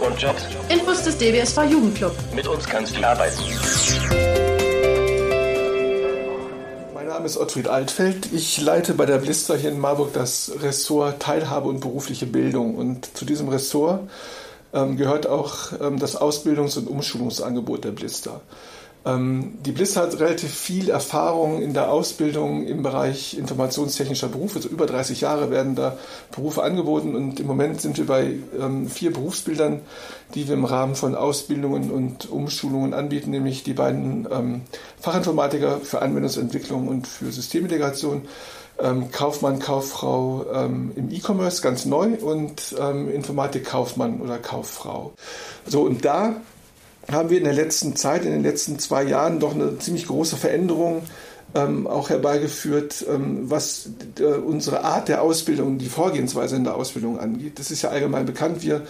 Und Jobs. Infos des DBSV Jugendclub. Mit uns kannst du arbeiten. Mein Name ist Ottfried Altfeld. Ich leite bei der Blister hier in Marburg das Ressort Teilhabe und berufliche Bildung. Und zu diesem Ressort ähm, gehört auch ähm, das Ausbildungs- und Umschulungsangebot der Blister. Ähm, die Bliss hat relativ viel Erfahrung in der Ausbildung im Bereich informationstechnischer Berufe. Also über 30 Jahre werden da Berufe angeboten und im Moment sind wir bei ähm, vier Berufsbildern, die wir im Rahmen von Ausbildungen und Umschulungen anbieten, nämlich die beiden ähm, Fachinformatiker für Anwendungsentwicklung und für Systemintegration. Kaufmann, Kauffrau im E-Commerce ganz neu und Informatik-Kaufmann oder Kauffrau. So, und da haben wir in der letzten Zeit, in den letzten zwei Jahren doch eine ziemlich große Veränderung ähm, auch herbeigeführt, ähm, was äh, unsere Art der Ausbildung, die Vorgehensweise in der Ausbildung angeht. Das ist ja allgemein bekannt. Wir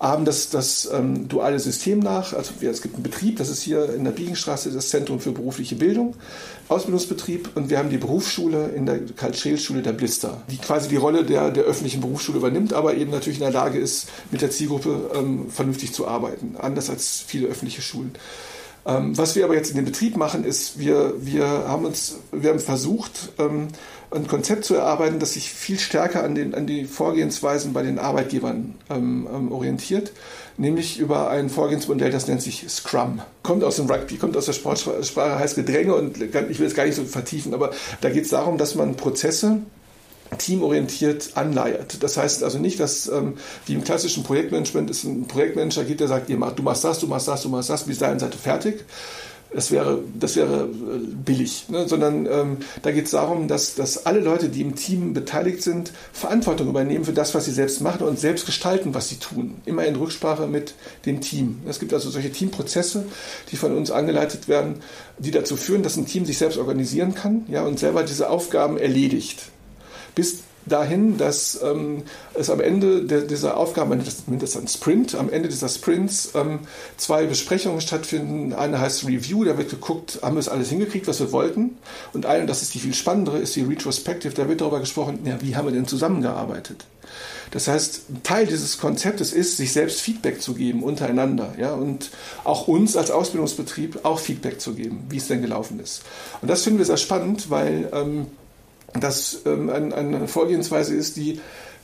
haben das, das ähm, duale System nach. Also wir, es gibt einen Betrieb, das ist hier in der Biegenstraße das Zentrum für berufliche Bildung, Ausbildungsbetrieb. Und wir haben die Berufsschule in der Karl-Scheel-Schule der Blister, die quasi die Rolle der, der öffentlichen Berufsschule übernimmt, aber eben natürlich in der Lage ist, mit der Zielgruppe ähm, vernünftig zu arbeiten, anders als viele öffentliche Schulen. Ähm, was wir aber jetzt in dem Betrieb machen, ist, wir, wir haben uns, wir haben versucht, ähm, ein Konzept zu erarbeiten, das sich viel stärker an, den, an die Vorgehensweisen bei den Arbeitgebern ähm, ähm, orientiert, nämlich über ein Vorgehensmodell, das nennt sich Scrum. Kommt aus dem Rugby, kommt aus der Sportsprache, heißt Gedränge und ich will es gar nicht so vertiefen, aber da geht es darum, dass man Prozesse teamorientiert anleiert. Das heißt also nicht, dass ähm, wie im klassischen Projektmanagement es einen Projektmanager gibt, der sagt, du machst das, du machst das, du machst das, bis dahin seid ihr fertig das wäre, das wäre äh, billig, ne? sondern ähm, da geht es darum, dass, dass alle Leute, die im Team beteiligt sind, Verantwortung übernehmen für das, was sie selbst machen und selbst gestalten, was sie tun. Immer in Rücksprache mit dem Team. Es gibt also solche Teamprozesse, die von uns angeleitet werden, die dazu führen, dass ein Team sich selbst organisieren kann ja, und selber diese Aufgaben erledigt. Bis dahin, dass ähm, es am Ende der, dieser Aufgabe, man nennt das ein Sprint, am Ende dieser Sprints ähm, zwei Besprechungen stattfinden. Eine heißt Review, da wird geguckt, haben wir es alles hingekriegt, was wir wollten. Und eine, das ist die viel spannendere, ist die Retrospective, da wird darüber gesprochen, ja, wie haben wir denn zusammengearbeitet. Das heißt, Teil dieses Konzeptes ist, sich selbst Feedback zu geben untereinander, ja, und auch uns als Ausbildungsbetrieb auch Feedback zu geben, wie es denn gelaufen ist. Und das finden wir sehr spannend, weil ähm, das ähm, eine Vorgehensweise ist, die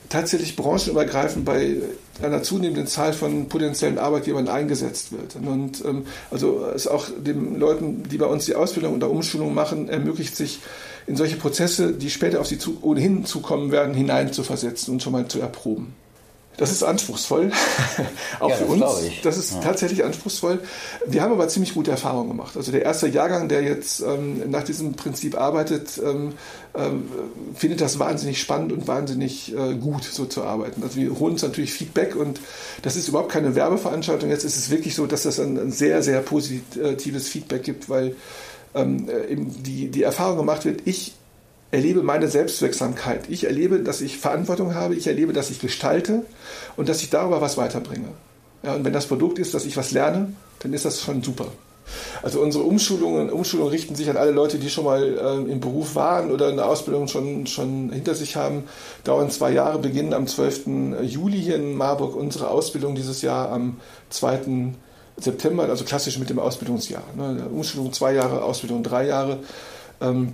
tatsächlich branchenübergreifend bei einer zunehmenden Zahl von potenziellen Arbeitgebern eingesetzt wird. Und ähm, also es auch den Leuten, die bei uns die Ausbildung oder Umschulung machen, ermöglicht sich in solche Prozesse, die später auf sie zu, ohnehin zukommen werden, hineinzuversetzen und schon mal zu erproben. Das ist anspruchsvoll, auch ja, für uns. Das ist ja. tatsächlich anspruchsvoll. Wir haben aber ziemlich gute Erfahrungen gemacht. Also der erste Jahrgang, der jetzt ähm, nach diesem Prinzip arbeitet, ähm, ähm, findet das wahnsinnig spannend und wahnsinnig äh, gut, so zu arbeiten. Also wir holen uns natürlich Feedback und das ist überhaupt keine Werbeveranstaltung. Jetzt ist es wirklich so, dass das ein, ein sehr, sehr positives Feedback gibt, weil ähm, äh, eben die, die Erfahrung gemacht wird, ich erlebe meine Selbstwirksamkeit. Ich erlebe, dass ich Verantwortung habe, ich erlebe, dass ich gestalte und dass ich darüber was weiterbringe. Ja, und wenn das Produkt ist, dass ich was lerne, dann ist das schon super. Also unsere Umschulungen, Umschulungen richten sich an alle Leute, die schon mal äh, im Beruf waren oder eine Ausbildung schon, schon hinter sich haben. Dauern zwei Jahre, beginnen am 12. Juli hier in Marburg. Unsere Ausbildung dieses Jahr am 2. September, also klassisch mit dem Ausbildungsjahr. Ne? Umschulung zwei Jahre, Ausbildung drei Jahre. Ähm,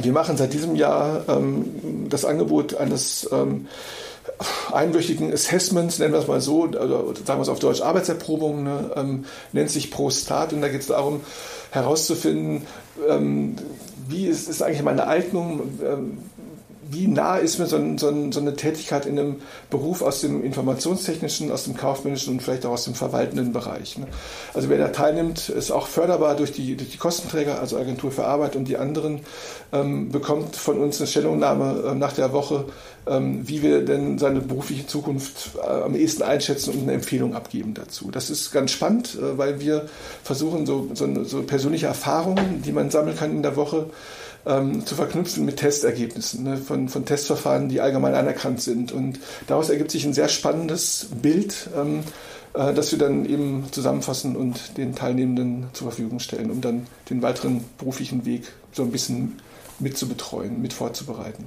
wir machen seit diesem Jahr ähm, das Angebot eines ähm, einwöchigen Assessments, nennen wir es mal so, oder sagen wir es auf Deutsch, Arbeitserprobung, ne, ähm, nennt sich Pro Start und da geht es darum herauszufinden, ähm, wie ist, ist eigentlich meine Eignung, ähm, wie nah ist mir so, so, so, eine Tätigkeit in einem Beruf aus dem informationstechnischen, aus dem kaufmännischen und vielleicht auch aus dem verwaltenden Bereich. Ne? Also wer da teilnimmt, ist auch förderbar durch die, durch die Kostenträger, also Agentur für Arbeit und die anderen, ähm, bekommt von uns eine Stellungnahme äh, nach der Woche, ähm, wie wir denn seine berufliche Zukunft äh, am ehesten einschätzen und eine Empfehlung abgeben dazu. Das ist ganz spannend, äh, weil wir versuchen, so, so, so persönliche Erfahrungen, die man sammeln kann in der Woche, ähm, zu verknüpfen mit Testergebnissen ne, von, von Testverfahren, die allgemein anerkannt sind. Und daraus ergibt sich ein sehr spannendes Bild, ähm, äh, das wir dann eben zusammenfassen und den Teilnehmenden zur Verfügung stellen, um dann den weiteren beruflichen Weg so ein bisschen mit zu betreuen, mit vorzubereiten.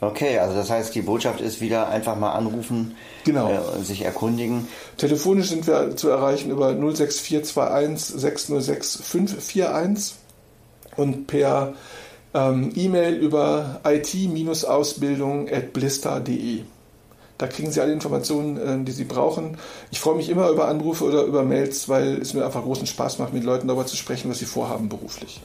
Okay, also das heißt, die Botschaft ist wieder einfach mal anrufen, genau. äh, sich erkundigen. Telefonisch sind wir zu erreichen über 06421 606 541 und per ähm, E-Mail über it-ausbildung.blister.de. Da kriegen Sie alle Informationen, äh, die Sie brauchen. Ich freue mich immer über Anrufe oder über Mails, weil es mir einfach großen Spaß macht, mit Leuten darüber zu sprechen, was sie vorhaben beruflich.